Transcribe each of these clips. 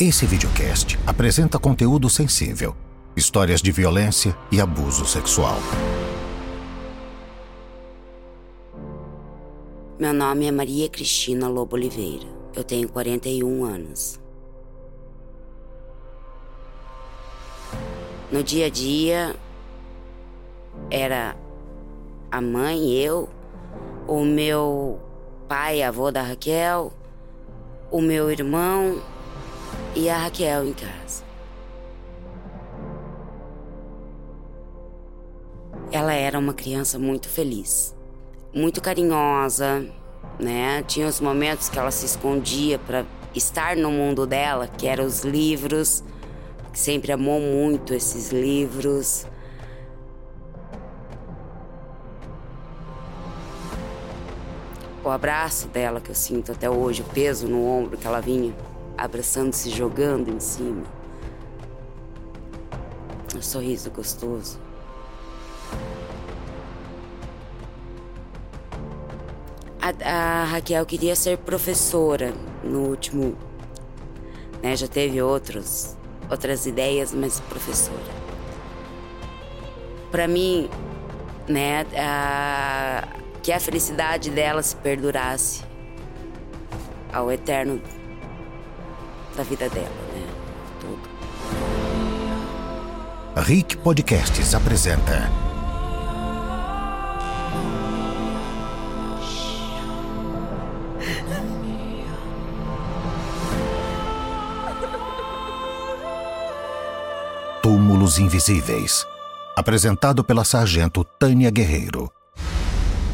Esse videocast apresenta conteúdo sensível, histórias de violência e abuso sexual. Meu nome é Maria Cristina Lobo Oliveira. Eu tenho 41 anos. No dia a dia, era a mãe, eu, o meu pai, avô da Raquel, o meu irmão e a Raquel em casa. Ela era uma criança muito feliz, muito carinhosa, né? Tinha os momentos que ela se escondia para estar no mundo dela, que eram os livros, que sempre amou muito esses livros. O abraço dela que eu sinto até hoje, o peso no ombro que ela vinha abraçando, se jogando em cima. Um sorriso gostoso. A, a, Raquel queria ser professora no último. Né, já teve outros, outras ideias, mas professora. Para mim, né, a, que a felicidade dela se perdurasse ao eterno da vida dela, né? Tudo. Rick Podcasts apresenta. Túmulos Invisíveis. Apresentado pela sargento Tânia Guerreiro.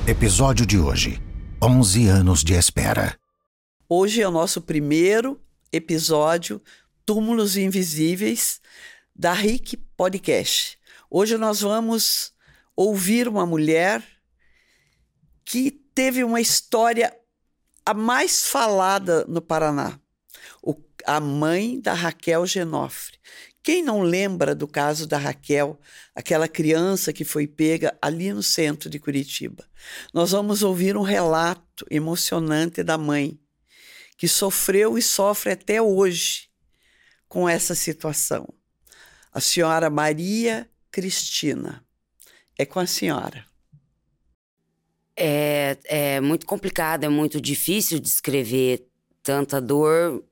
Episódio de hoje: 11 anos de espera. Hoje é o nosso primeiro episódio Túmulos Invisíveis da RIC Podcast. Hoje nós vamos ouvir uma mulher que teve uma história a mais falada no Paraná. O, a mãe da Raquel Genofre. Quem não lembra do caso da Raquel, aquela criança que foi pega ali no centro de Curitiba? Nós vamos ouvir um relato emocionante da mãe, que sofreu e sofre até hoje com essa situação. A senhora Maria Cristina. É com a senhora. É, é muito complicado, é muito difícil descrever tanta dor,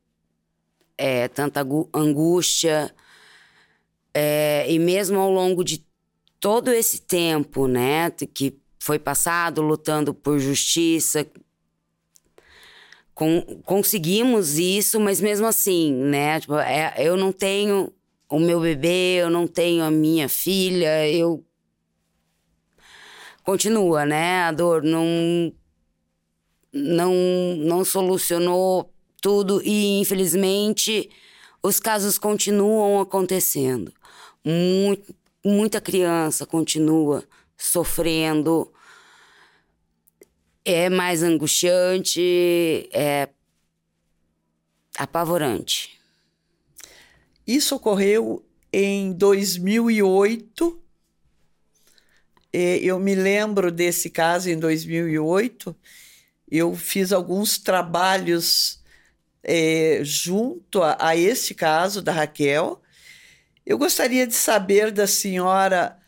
é, tanta angústia. É, e mesmo ao longo de todo esse tempo, né, que foi passado lutando por justiça, conseguimos isso, mas mesmo assim, né? Tipo, é, eu não tenho o meu bebê, eu não tenho a minha filha, eu. Continua, né? A dor não. Não, não solucionou tudo e, infelizmente, os casos continuam acontecendo. Muito, muita criança continua sofrendo é mais angustiante, é apavorante. Isso ocorreu em 2008. Eu me lembro desse caso em 2008. Eu fiz alguns trabalhos é, junto a, a esse caso da Raquel. Eu gostaria de saber da senhora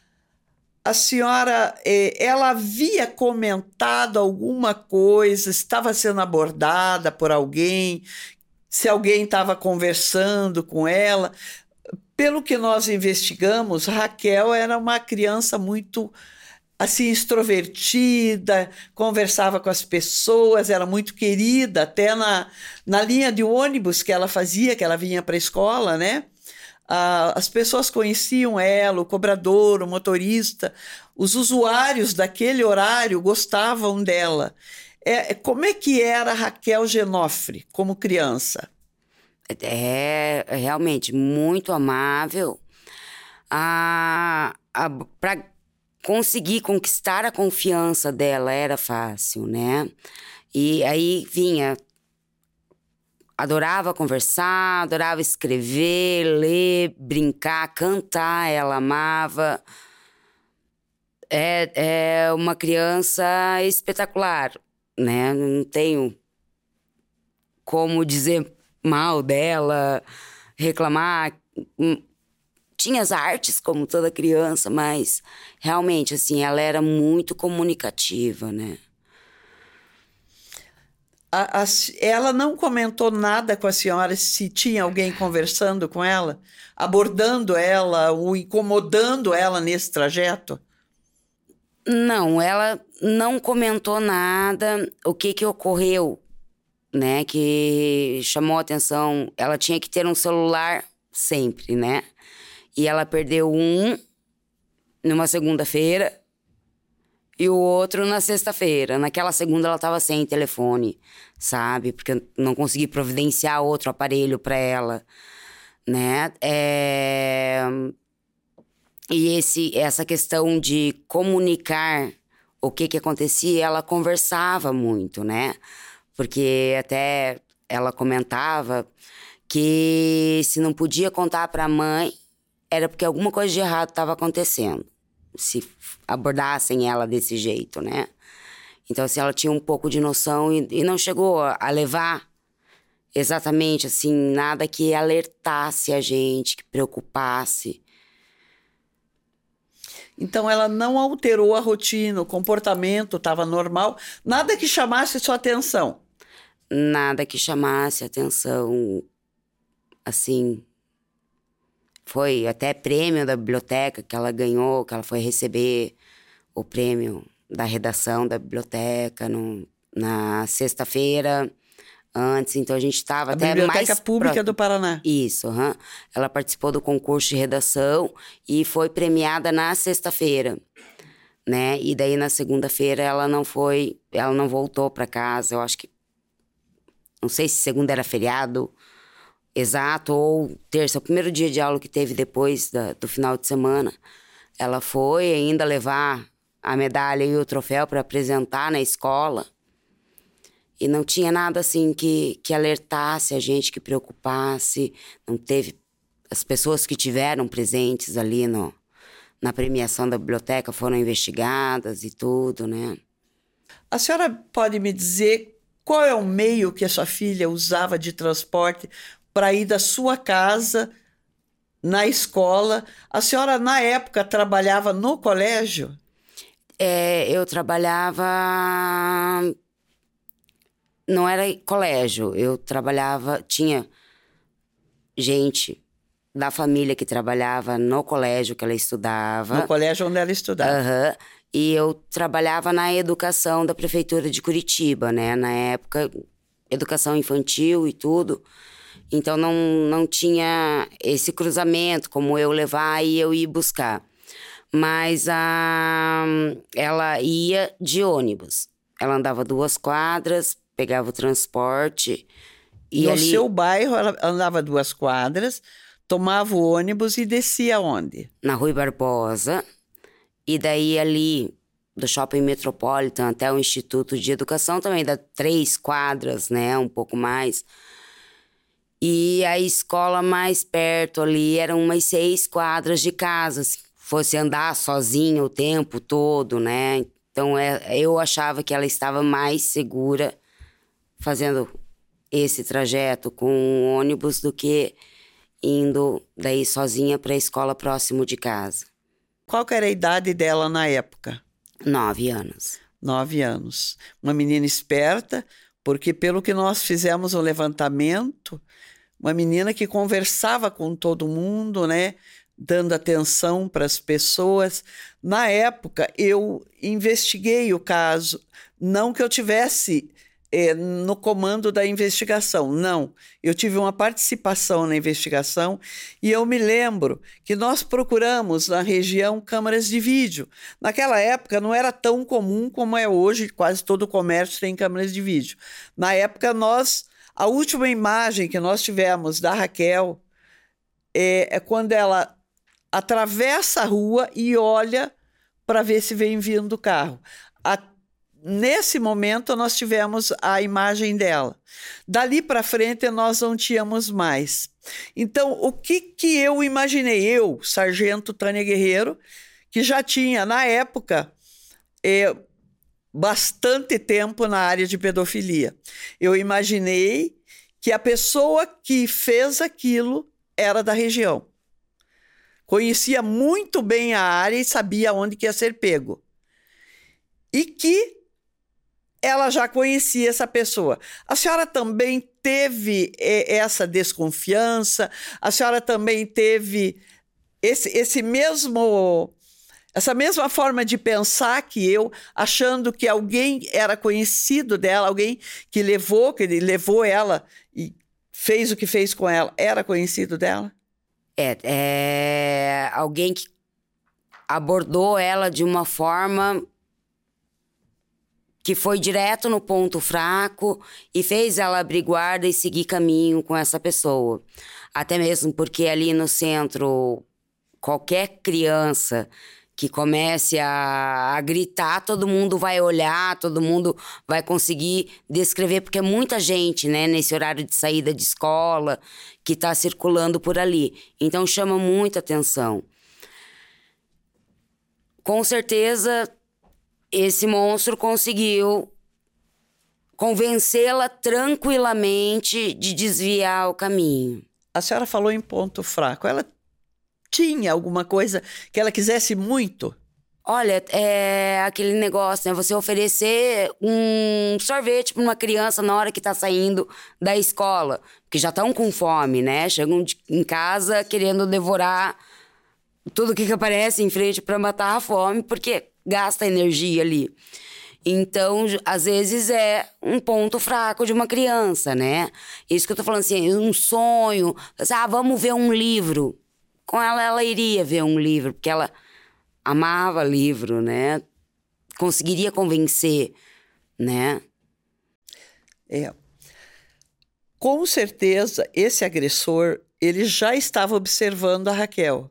a senhora, eh, ela havia comentado alguma coisa, estava sendo abordada por alguém, se alguém estava conversando com ela. Pelo que nós investigamos, Raquel era uma criança muito assim extrovertida, conversava com as pessoas, era muito querida, até na, na linha de ônibus que ela fazia, que ela vinha para a escola, né? Ah, as pessoas conheciam ela, o cobrador, o motorista, os usuários daquele horário gostavam dela. É, como é que era Raquel Genofre como criança? É, é realmente muito amável. Ah, Para conseguir conquistar a confiança dela era fácil, né? E aí vinha adorava conversar, adorava escrever, ler, brincar, cantar, ela amava. É, é uma criança espetacular, né? Não tenho como dizer mal dela, reclamar. Hum, tinha as artes, como toda criança, mas realmente, assim, ela era muito comunicativa, né? A, a, ela não comentou nada com a senhora se tinha alguém conversando com ela, abordando ela ou incomodando ela nesse trajeto? Não, ela não comentou nada. O que que ocorreu, né? Que chamou atenção. Ela tinha que ter um celular sempre, né? E ela perdeu um numa segunda-feira e o outro na sexta-feira. Naquela segunda ela estava sem telefone, sabe? Porque não consegui providenciar outro aparelho para ela, né? É... E esse, essa questão de comunicar o que que acontecia, ela conversava muito, né? Porque até ela comentava que se não podia contar para a mãe era porque alguma coisa de errado estava acontecendo se abordassem ela desse jeito, né? Então, assim, ela tinha um pouco de noção e, e não chegou a levar exatamente, assim, nada que alertasse a gente, que preocupasse. Então, ela não alterou a rotina, o comportamento estava normal, nada que chamasse sua atenção. Nada que chamasse atenção, assim, foi até prêmio da biblioteca que ela ganhou, que ela foi receber o prêmio da redação da biblioteca no, na sexta-feira antes, então a gente estava até Biblioteca mais Pública pro... do Paraná. Isso, uhum. ela participou do concurso de redação e foi premiada na sexta-feira, né? E daí na segunda-feira ela não foi, ela não voltou para casa. Eu acho que não sei se segunda era feriado exato, ou terça, o primeiro dia de aula que teve depois da, do final de semana, ela foi ainda levar a medalha e o troféu para apresentar na escola. E não tinha nada assim que, que alertasse a gente, que preocupasse. Não teve. As pessoas que tiveram presentes ali no, na premiação da biblioteca foram investigadas e tudo, né? A senhora pode me dizer qual é o meio que a sua filha usava de transporte para ir da sua casa na escola. A senhora, na época, trabalhava no colégio? É, eu trabalhava. Não era colégio, eu trabalhava. Tinha gente da família que trabalhava no colégio que ela estudava. No colégio onde ela estudava. Uhum. E eu trabalhava na educação da prefeitura de Curitiba, né? Na época, educação infantil e tudo. Então não, não tinha esse cruzamento, como eu levar e eu ir buscar. Mas a, ela ia de ônibus. Ela andava duas quadras, pegava o transporte. E no ali... seu bairro, ela andava duas quadras, tomava o ônibus e descia onde? Na Rui Barbosa. E daí ali do Shopping Metropolitan até o Instituto de Educação também dá três quadras, né? Um pouco mais. E a escola mais perto ali eram umas seis quadras de casa. Se fosse andar sozinha o tempo todo, né? Então é, eu achava que ela estava mais segura fazendo esse trajeto com um ônibus do que indo daí sozinha para a escola próximo de casa. Qual era a idade dela na época? Nove anos. Nove anos. Uma menina esperta, porque pelo que nós fizemos o levantamento, uma menina que conversava com todo mundo, né? Dando atenção para as pessoas. Na época, eu investiguei o caso, não que eu tivesse é, no comando da investigação, não. Eu tive uma participação na investigação e eu me lembro que nós procuramos na região câmaras de vídeo. Naquela época não era tão comum como é hoje, quase todo o comércio tem câmeras de vídeo. Na época nós a última imagem que nós tivemos da Raquel é, é quando ela atravessa a rua e olha para ver se vem vindo o carro. A, nesse momento, nós tivemos a imagem dela. Dali para frente, nós não tínhamos mais. Então, o que, que eu imaginei? Eu, sargento Tânia Guerreiro, que já tinha, na época, é, bastante tempo na área de pedofilia. Eu imaginei que a pessoa que fez aquilo era da região. Conhecia muito bem a área e sabia onde ia ser pego. E que ela já conhecia essa pessoa. A senhora também teve eh, essa desconfiança? A senhora também teve esse, esse mesmo essa mesma forma de pensar que eu, achando que alguém era conhecido dela, alguém que levou, que levou ela e fez o que fez com ela, era conhecido dela? É, é alguém que abordou ela de uma forma que foi direto no ponto fraco e fez ela abrir guarda e seguir caminho com essa pessoa. Até mesmo porque ali no centro, qualquer criança que comece a, a, gritar, todo mundo vai olhar, todo mundo vai conseguir descrever, porque é muita gente, né, nesse horário de saída de escola, que está circulando por ali. Então chama muita atenção. Com certeza, esse monstro conseguiu convencê-la tranquilamente de desviar o caminho. A senhora falou em ponto fraco. Ela tinha alguma coisa que ela quisesse muito? Olha, é aquele negócio, né? Você oferecer um sorvete para uma criança na hora que está saindo da escola, que já estão com fome, né? Chegam em casa querendo devorar tudo que aparece em frente para matar a fome, porque gasta energia ali. Então, às vezes é um ponto fraco de uma criança, né? Isso que eu tô falando assim, um sonho, ah, vamos ver um livro com ela, ela iria ver um livro, porque ela amava livro, né? Conseguiria convencer, né? É. Com certeza, esse agressor, ele já estava observando a Raquel.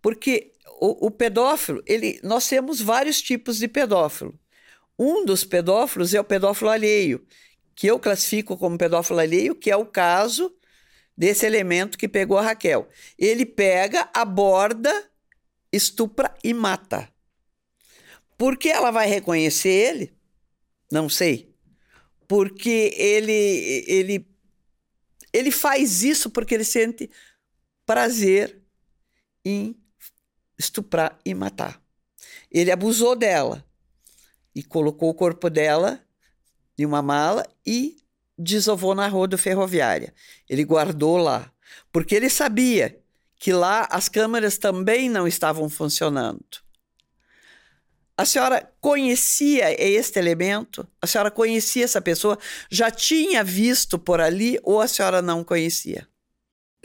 Porque o, o pedófilo, ele, nós temos vários tipos de pedófilo. Um dos pedófilos é o pedófilo alheio, que eu classifico como pedófilo alheio, que é o caso desse elemento que pegou a Raquel. Ele pega, aborda, estupra e mata. Por que ela vai reconhecer ele? Não sei. Porque ele, ele, ele faz isso porque ele sente prazer em estuprar e matar. Ele abusou dela e colocou o corpo dela em uma mala e desovou na roda ferroviária. Ele guardou lá, porque ele sabia que lá as câmeras também não estavam funcionando. A senhora conhecia este elemento? A senhora conhecia essa pessoa? Já tinha visto por ali ou a senhora não conhecia?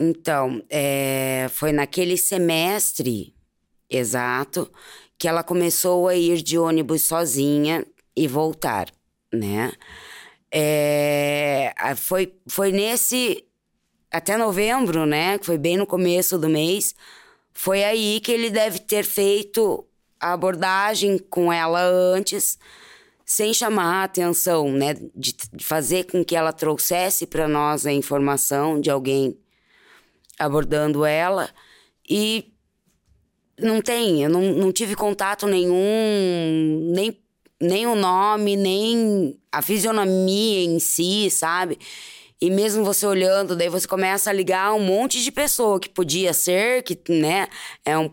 Então, é, foi naquele semestre exato que ela começou a ir de ônibus sozinha e voltar, né? É, foi, foi nesse. Até novembro, né? Que foi bem no começo do mês. Foi aí que ele deve ter feito a abordagem com ela antes, sem chamar a atenção, né? De, de fazer com que ela trouxesse para nós a informação de alguém abordando ela. E não tem, eu não, não tive contato nenhum, nem nem o nome, nem a fisionomia em si, sabe? E mesmo você olhando, daí você começa a ligar um monte de pessoa que podia ser, que, né, é um,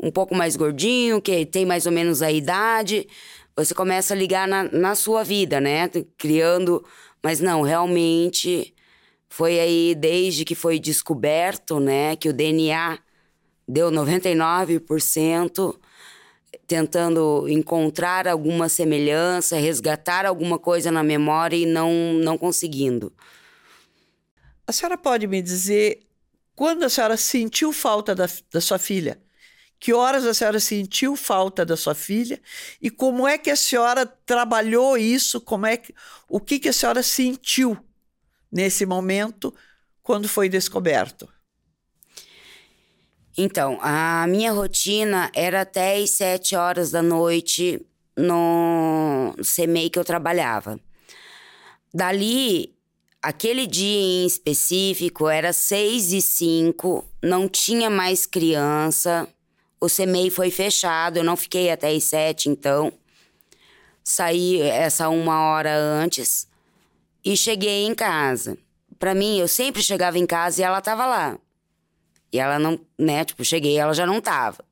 um pouco mais gordinho, que tem mais ou menos a idade. Você começa a ligar na, na sua vida, né? Criando. Mas não, realmente foi aí desde que foi descoberto, né, que o DNA deu 99% tentando encontrar alguma semelhança, resgatar alguma coisa na memória e não, não conseguindo. A senhora pode me dizer quando a senhora sentiu falta da, da sua filha? Que horas a senhora sentiu falta da sua filha? E como é que a senhora trabalhou isso? Como é que, o que, que a senhora sentiu nesse momento quando foi descoberto? Então, a minha rotina era até as sete horas da noite no CMEI que eu trabalhava. Dali, aquele dia em específico, era seis e cinco, não tinha mais criança, o CMEI foi fechado, eu não fiquei até as sete, então. Saí essa uma hora antes e cheguei em casa. para mim, eu sempre chegava em casa e ela tava lá. E ela não, né, tipo, cheguei, ela já não tava.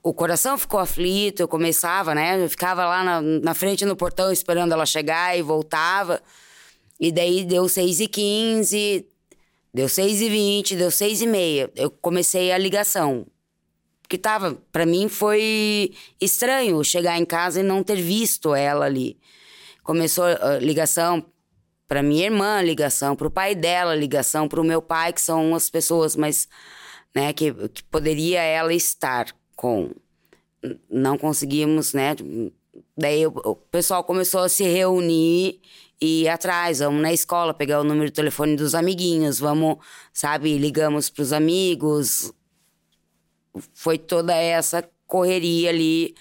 O coração ficou aflito, eu começava, né, eu ficava lá na, na frente no portão esperando ela chegar e voltava. E daí deu 6 e 15 deu 6 e 20 deu 6 e meia. Eu comecei a ligação. Porque tava, para mim foi estranho chegar em casa e não ter visto ela ali. Começou a ligação para minha irmã, ligação para o pai dela, ligação para o meu pai, que são as pessoas mais, né, que, que poderia ela estar com. Não conseguimos, né? Daí o, o pessoal começou a se reunir e ir atrás, vamos na escola pegar o número de telefone dos amiguinhos, vamos, sabe, ligamos para os amigos. Foi toda essa correria ali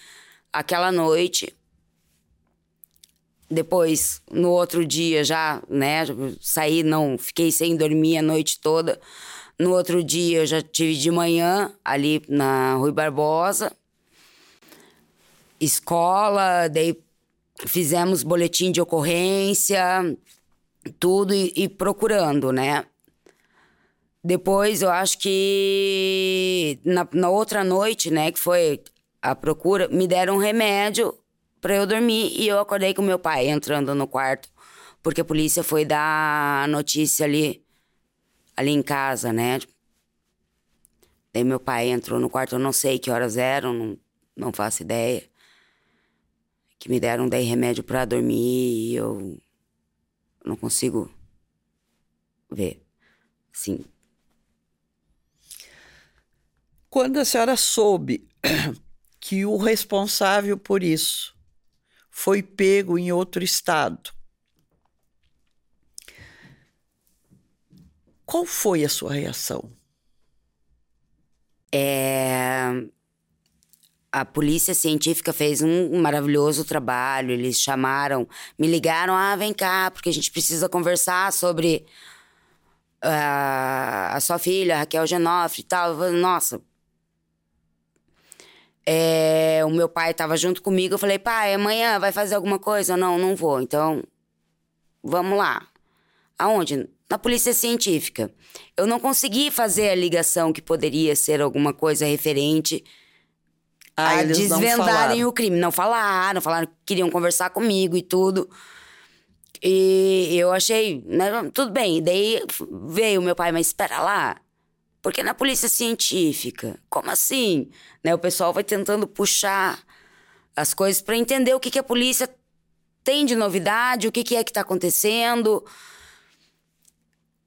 aquela noite. Depois, no outro dia já, né, saí, não, fiquei sem dormir a noite toda. No outro dia eu já tive de manhã ali na Rui Barbosa. Escola, daí fizemos boletim de ocorrência, tudo e, e procurando, né? Depois eu acho que na, na outra noite, né, que foi a procura, me deram um remédio para eu dormir e eu acordei com meu pai entrando no quarto, porque a polícia foi dar notícia ali ali em casa, né? Daí meu pai entrou no quarto, eu não sei que horas eram, não, não faço ideia. Que me deram daí remédio para dormir e eu não consigo ver. Sim. Quando a senhora soube que o responsável por isso foi pego em outro estado. Qual foi a sua reação? É... A polícia científica fez um maravilhoso trabalho. Eles chamaram, me ligaram, ah, vem cá, porque a gente precisa conversar sobre uh, a sua filha, Raquel Genofre e tal. Nossa, é, o meu pai estava junto comigo. Eu falei, pai, amanhã vai fazer alguma coisa? Não, não vou. Então, vamos lá. Aonde? Na polícia científica. Eu não consegui fazer a ligação que poderia ser alguma coisa referente ah, a desvendarem o crime. Não falaram, falaram que queriam conversar comigo e tudo. E eu achei, né, tudo bem. Daí veio meu pai, mas espera lá. Porque na polícia científica, como assim? Né, o pessoal vai tentando puxar as coisas para entender o que, que a polícia tem de novidade, o que, que é que está acontecendo.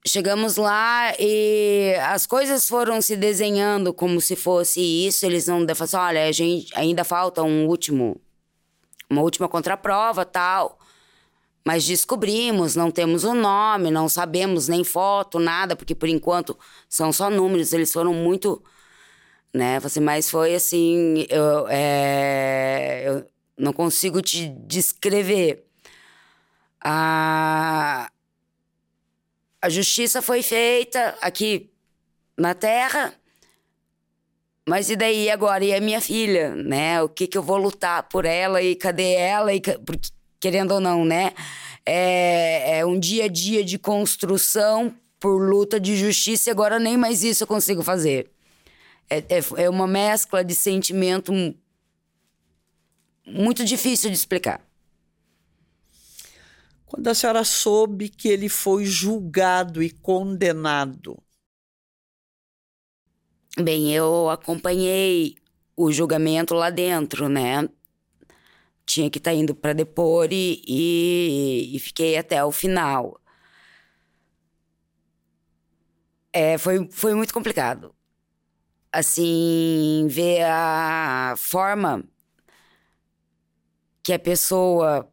Chegamos lá e as coisas foram se desenhando como se fosse isso. Eles não falaram assim, olha, a gente ainda falta um último, uma última contraprova tal. Mas descobrimos, não temos o nome, não sabemos nem foto, nada, porque por enquanto são só números, eles foram muito. Né? Assim, mas foi assim. Eu, é, eu não consigo te descrever. A, a justiça foi feita aqui na Terra, mas e daí agora? E a minha filha, né? O que, que eu vou lutar por ela e cadê ela? E, porque querendo ou não, né? É, é um dia a dia de construção por luta de justiça e agora nem mais isso eu consigo fazer. É, é, é uma mescla de sentimento muito difícil de explicar. Quando a senhora soube que ele foi julgado e condenado? Bem, eu acompanhei o julgamento lá dentro, né? Tinha que estar tá indo para depor e, e, e, fiquei até o final. É, foi, foi muito complicado. Assim, ver a forma que a pessoa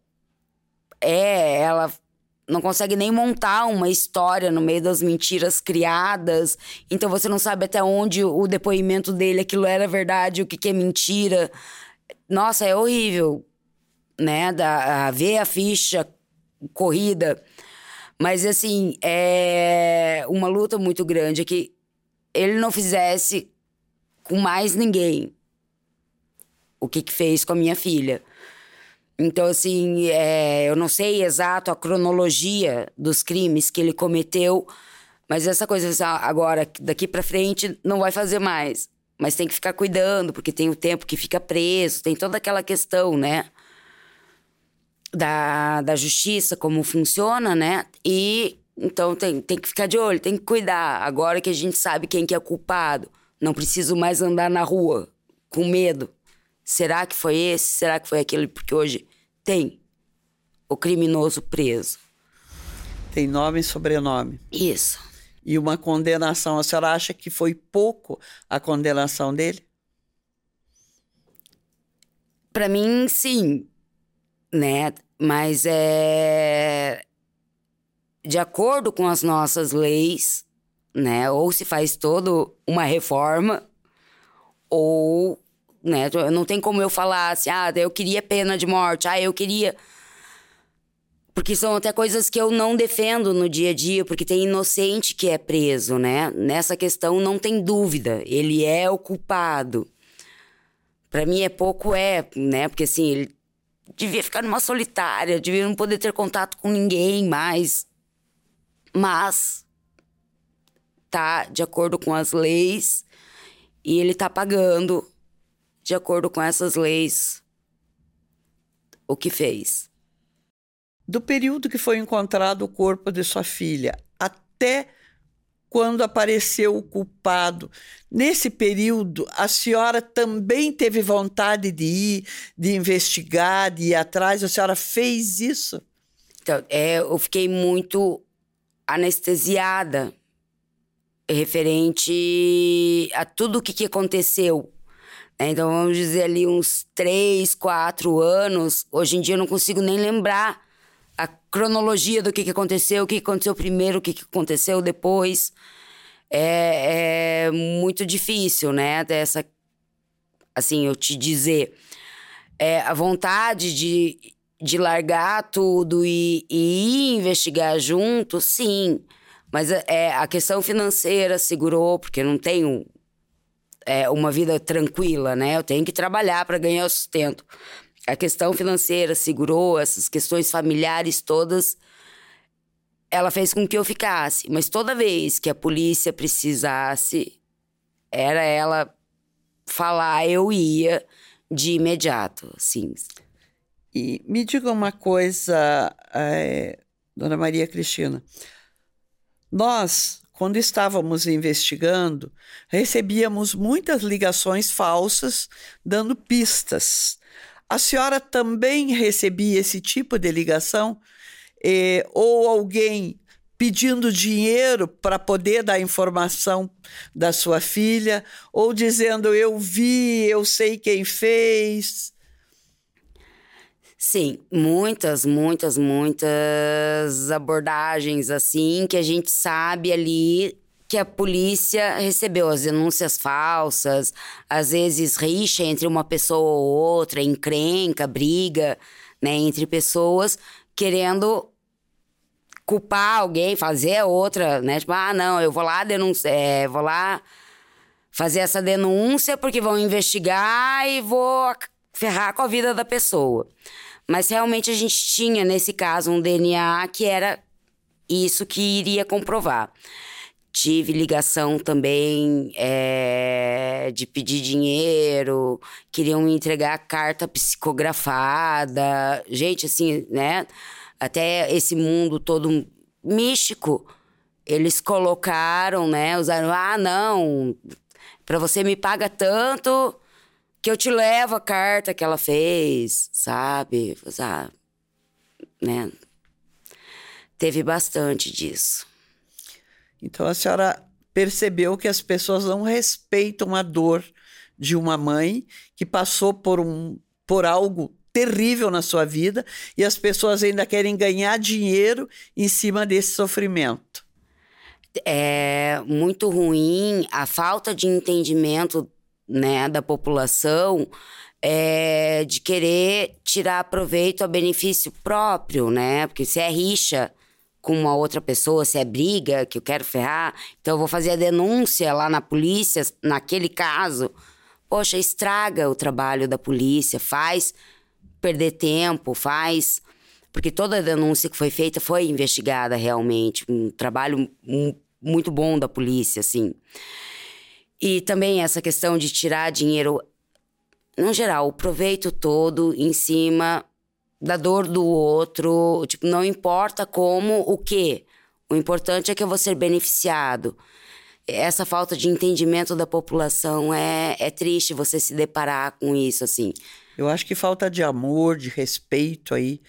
é, ela não consegue nem montar uma história no meio das mentiras criadas. Então você não sabe até onde o depoimento dele aquilo era verdade, o que, que é mentira. Nossa, é horrível né? Da, a ver a ficha corrida. Mas, assim, é uma luta muito grande que ele não fizesse com mais ninguém o que, que fez com a minha filha. Então, assim, é, eu não sei exato a cronologia dos crimes que ele cometeu, mas essa coisa, assim, agora, daqui para frente, não vai fazer mais. Mas tem que ficar cuidando, porque tem o tempo que fica preso, tem toda aquela questão, né? Da, da justiça, como funciona, né? E então tem, tem que ficar de olho, tem que cuidar. Agora que a gente sabe quem que é culpado, não preciso mais andar na rua com medo. Será que foi esse? Será que foi aquele? Porque hoje tem o criminoso preso. Tem nome e sobrenome. Isso. E uma condenação. A senhora acha que foi pouco a condenação dele? Para mim, sim. Né? Mas é. De acordo com as nossas leis, né? Ou se faz toda uma reforma, ou né? Não tem como eu falar assim, ah, eu queria pena de morte, ah, eu queria. Porque são até coisas que eu não defendo no dia a dia, porque tem inocente que é preso, né? Nessa questão não tem dúvida, ele é o culpado. Para mim é pouco é, né? Porque assim, ele devia ficar numa solitária, devia não poder ter contato com ninguém mais. Mas tá de acordo com as leis e ele tá pagando de acordo com essas leis, o que fez. Do período que foi encontrado o corpo de sua filha até quando apareceu o culpado, nesse período, a senhora também teve vontade de ir, de investigar, de ir atrás? A senhora fez isso? Então, é, eu fiquei muito anestesiada referente a tudo o que, que aconteceu é, então, vamos dizer ali uns três, quatro anos. Hoje em dia eu não consigo nem lembrar a cronologia do que, que aconteceu, o que aconteceu primeiro, o que, que aconteceu depois. É, é muito difícil, né? Dessa, assim, eu te dizer. É, a vontade de, de largar tudo e, e ir investigar junto, sim. Mas é, a questão financeira segurou, porque não tenho é, uma vida tranquila, né? Eu tenho que trabalhar para ganhar o sustento. A questão financeira segurou, essas questões familiares todas, ela fez com que eu ficasse. Mas toda vez que a polícia precisasse, era ela falar, eu ia de imediato, assim. E me diga uma coisa, é, dona Maria Cristina. Nós, quando estávamos investigando, recebíamos muitas ligações falsas dando pistas. A senhora também recebia esse tipo de ligação? Eh, ou alguém pedindo dinheiro para poder dar informação da sua filha, ou dizendo eu vi, eu sei quem fez. Sim, muitas, muitas, muitas abordagens assim que a gente sabe ali que a polícia recebeu as denúncias falsas, às vezes rixa entre uma pessoa ou outra, encrenca, briga, né, entre pessoas querendo culpar alguém, fazer outra, né? Tipo, ah, não, eu vou lá denunciar, é, vou lá fazer essa denúncia porque vão investigar e vou ferrar com a vida da pessoa. Mas realmente a gente tinha, nesse caso, um DNA que era isso que iria comprovar. Tive ligação também é, de pedir dinheiro, queriam me entregar carta psicografada. Gente, assim, né? Até esse mundo todo místico, eles colocaram, né? Usaram, ah, não, para você me paga tanto que eu te levo a carta que ela fez, sabe? Ah, né? Teve bastante disso. Então a senhora percebeu que as pessoas não respeitam a dor de uma mãe que passou por um por algo terrível na sua vida e as pessoas ainda querem ganhar dinheiro em cima desse sofrimento. É muito ruim a falta de entendimento né, da população é, de querer tirar proveito a benefício próprio, né? Porque se é rixa com uma outra pessoa, se é briga que eu quero ferrar, então eu vou fazer a denúncia lá na polícia, naquele caso. Poxa, estraga o trabalho da polícia, faz perder tempo, faz. Porque toda a denúncia que foi feita foi investigada realmente. Um trabalho muito bom da polícia, assim. E também essa questão de tirar dinheiro, no geral, o proveito todo em cima da dor do outro. Tipo, não importa como, o quê. O importante é que eu vou ser beneficiado. Essa falta de entendimento da população é, é triste você se deparar com isso, assim. Eu acho que falta de amor, de respeito aí,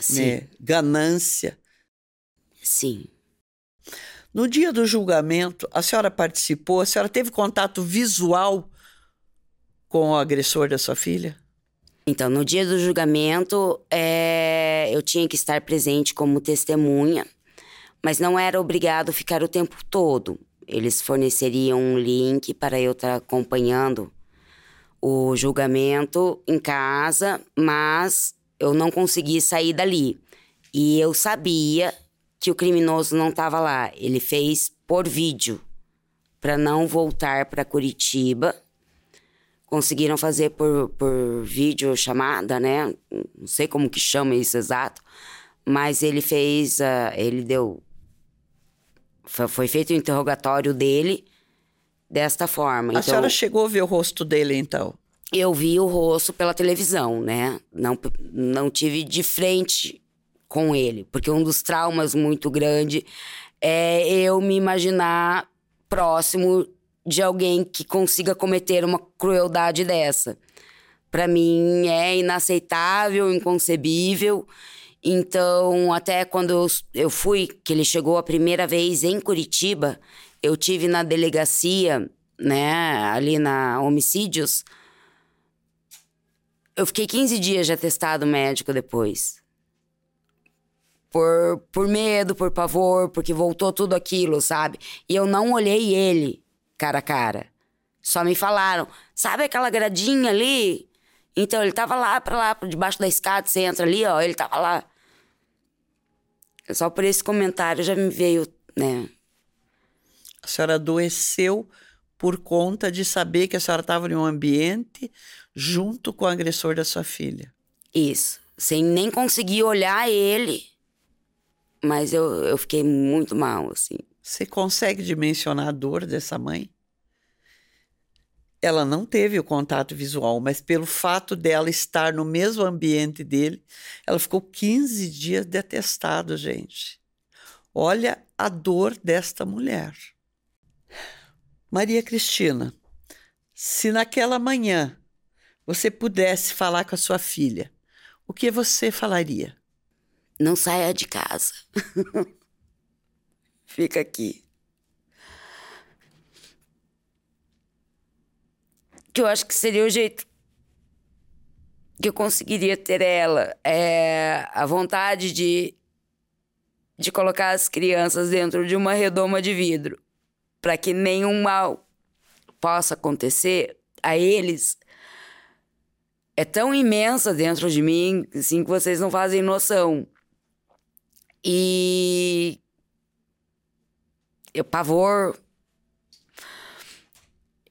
Sim. Né? ganância. Sim. No dia do julgamento, a senhora participou, a senhora teve contato visual com o agressor da sua filha? Então, no dia do julgamento, é, eu tinha que estar presente como testemunha, mas não era obrigado a ficar o tempo todo. Eles forneceriam um link para eu estar acompanhando o julgamento em casa, mas eu não consegui sair dali. E eu sabia que o criminoso não estava lá. Ele fez por vídeo para não voltar para Curitiba conseguiram fazer por, por vídeo chamada, né? Não sei como que chama isso exato, mas ele fez, uh, ele deu, foi, feito o interrogatório dele desta forma. A então, senhora chegou a ver o rosto dele, então? Eu vi o rosto pela televisão, né? Não, não tive de frente com ele, porque um dos traumas muito grande é eu me imaginar próximo de alguém que consiga cometer uma crueldade dessa. Para mim é inaceitável, inconcebível. Então, até quando eu fui, que ele chegou a primeira vez em Curitiba, eu tive na delegacia, né, ali na Homicídios. Eu fiquei 15 dias de atestado médico depois. Por, por medo, por pavor, porque voltou tudo aquilo, sabe? E eu não olhei ele cara a cara. Só me falaram, sabe aquela gradinha ali? Então ele tava lá para lá, por debaixo da escada, você entra ali, ó, ele tava lá. Só por esse comentário já me veio, né? A senhora adoeceu por conta de saber que a senhora estava em um ambiente junto com o agressor da sua filha. Isso. Sem nem conseguir olhar ele. Mas eu, eu fiquei muito mal, assim. Você consegue dimensionar a dor dessa mãe? Ela não teve o contato visual, mas pelo fato dela estar no mesmo ambiente dele, ela ficou 15 dias de atestado, gente. Olha a dor desta mulher. Maria Cristina, se naquela manhã você pudesse falar com a sua filha, o que você falaria? Não saia de casa. fica aqui. Que eu acho que seria o jeito que eu conseguiria ter ela. É a vontade de, de colocar as crianças dentro de uma redoma de vidro para que nenhum mal possa acontecer a eles é tão imensa dentro de mim, assim, que vocês não fazem noção. E pavor.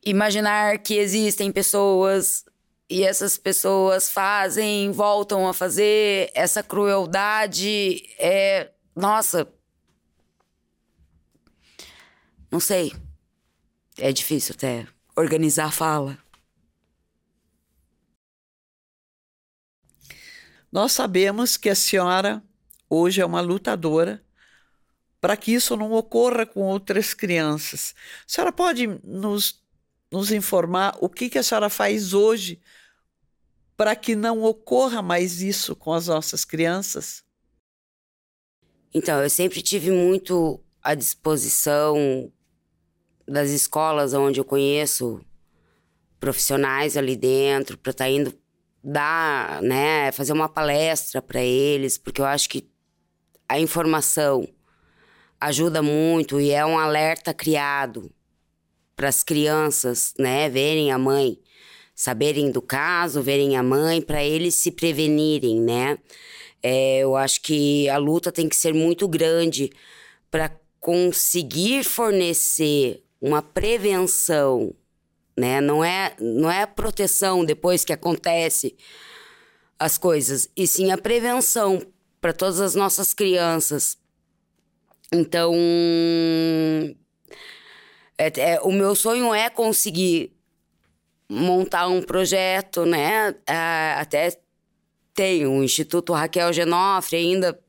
Imaginar que existem pessoas e essas pessoas fazem, voltam a fazer essa crueldade é, nossa, não sei. É difícil até organizar a fala. Nós sabemos que a senhora hoje é uma lutadora para que isso não ocorra com outras crianças. A senhora pode nos, nos informar o que, que a senhora faz hoje para que não ocorra mais isso com as nossas crianças? Então, eu sempre tive muito à disposição das escolas onde eu conheço profissionais ali dentro para estar tá indo dar, né, fazer uma palestra para eles, porque eu acho que a informação ajuda muito e é um alerta criado para as crianças, né, verem a mãe, saberem do caso, verem a mãe, para eles se prevenirem, né? É, eu acho que a luta tem que ser muito grande para conseguir fornecer uma prevenção, né? Não é, não é proteção depois que acontece as coisas, e sim a prevenção para todas as nossas crianças. Então, é, é, o meu sonho é conseguir montar um projeto, né? É, até tem o Instituto Raquel Genofre ainda.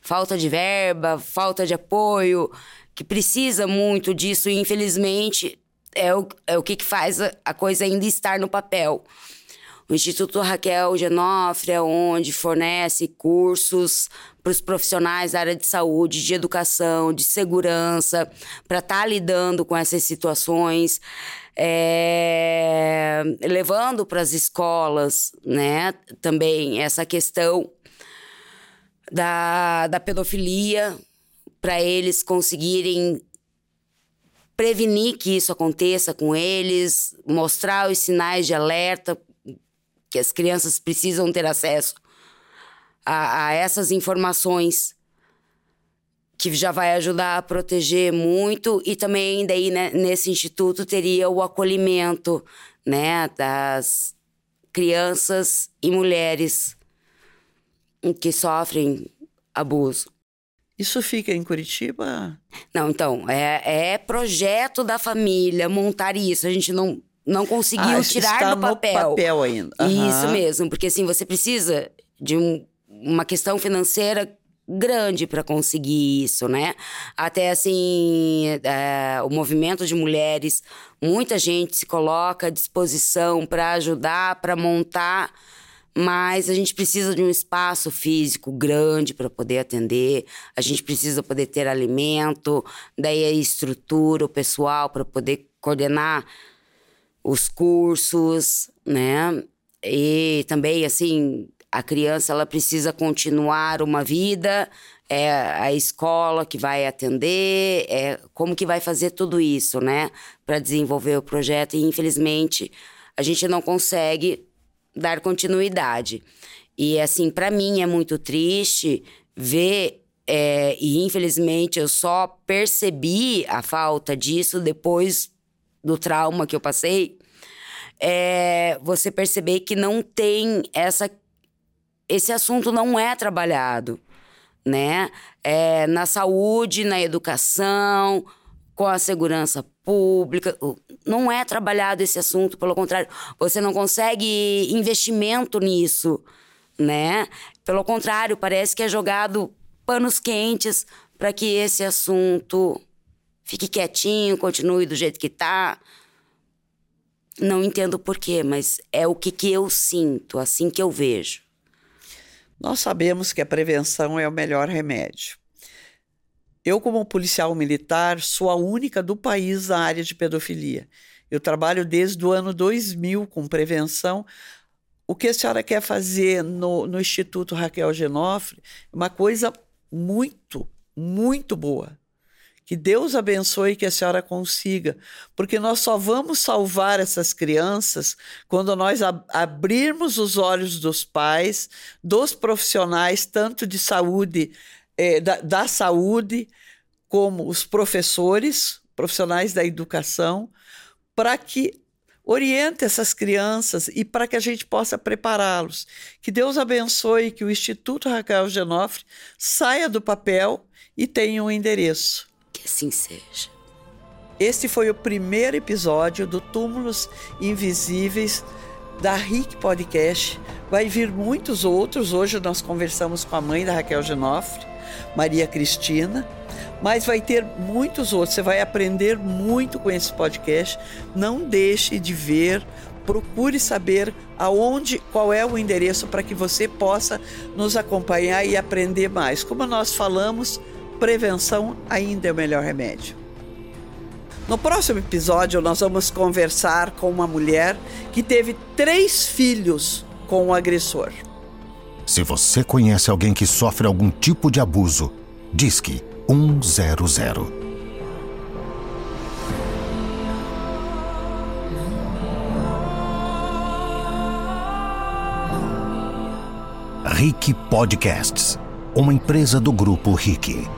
Falta de verba, falta de apoio, que precisa muito disso, e infelizmente é o, é o que, que faz a, a coisa ainda estar no papel. O Instituto Raquel Genofre é onde fornece cursos para os profissionais da área de saúde, de educação, de segurança, para estar tá lidando com essas situações, é, levando para as escolas, né, também essa questão da, da pedofilia, para eles conseguirem prevenir que isso aconteça com eles, mostrar os sinais de alerta que as crianças precisam ter acesso a, a essas informações que já vai ajudar a proteger muito e também daí né, nesse instituto teria o acolhimento né das crianças e mulheres que sofrem abuso. Isso fica em Curitiba? Não, então, é, é projeto da família montar isso. A gente não, não conseguiu ah, tirar do papel. papel ainda. Uhum. Isso mesmo, porque assim, você precisa de um, uma questão financeira grande para conseguir isso, né? Até assim, é, o movimento de mulheres, muita gente se coloca à disposição para ajudar, para montar mas a gente precisa de um espaço físico grande para poder atender, a gente precisa poder ter alimento, daí a estrutura, o pessoal para poder coordenar os cursos, né? E também, assim, a criança ela precisa continuar uma vida, é a escola que vai atender, é como que vai fazer tudo isso, né? Para desenvolver o projeto e, infelizmente, a gente não consegue dar continuidade. E assim, para mim é muito triste ver é, e infelizmente eu só percebi a falta disso depois do trauma que eu passei. É, você perceber que não tem essa esse assunto não é trabalhado, né? É, na saúde, na educação, com a segurança pública. Não é trabalhado esse assunto, pelo contrário, você não consegue investimento nisso, né? Pelo contrário, parece que é jogado panos quentes para que esse assunto fique quietinho, continue do jeito que está. Não entendo porquê, mas é o que, que eu sinto, assim que eu vejo. Nós sabemos que a prevenção é o melhor remédio. Eu, como policial militar, sou a única do país na área de pedofilia. Eu trabalho desde o ano 2000 com prevenção. O que a senhora quer fazer no, no Instituto Raquel Genofre é uma coisa muito, muito boa. Que Deus abençoe que a senhora consiga, porque nós só vamos salvar essas crianças quando nós ab abrirmos os olhos dos pais, dos profissionais, tanto de saúde é, da, da saúde, como os professores, profissionais da educação, para que oriente essas crianças e para que a gente possa prepará-los. Que Deus abençoe que o Instituto Raquel Genofre saia do papel e tenha um endereço. Assim seja. Este foi o primeiro episódio do Túmulos Invisíveis da RIC Podcast. Vai vir muitos outros. Hoje nós conversamos com a mãe da Raquel Genofre Maria Cristina, mas vai ter muitos outros. Você vai aprender muito com esse podcast. Não deixe de ver, procure saber aonde, qual é o endereço para que você possa nos acompanhar e aprender mais. Como nós falamos, prevenção ainda é o melhor remédio. No próximo episódio, nós vamos conversar com uma mulher que teve três filhos com o agressor. Se você conhece alguém que sofre algum tipo de abuso, disque 100. Rick Podcasts, uma empresa do grupo Rick.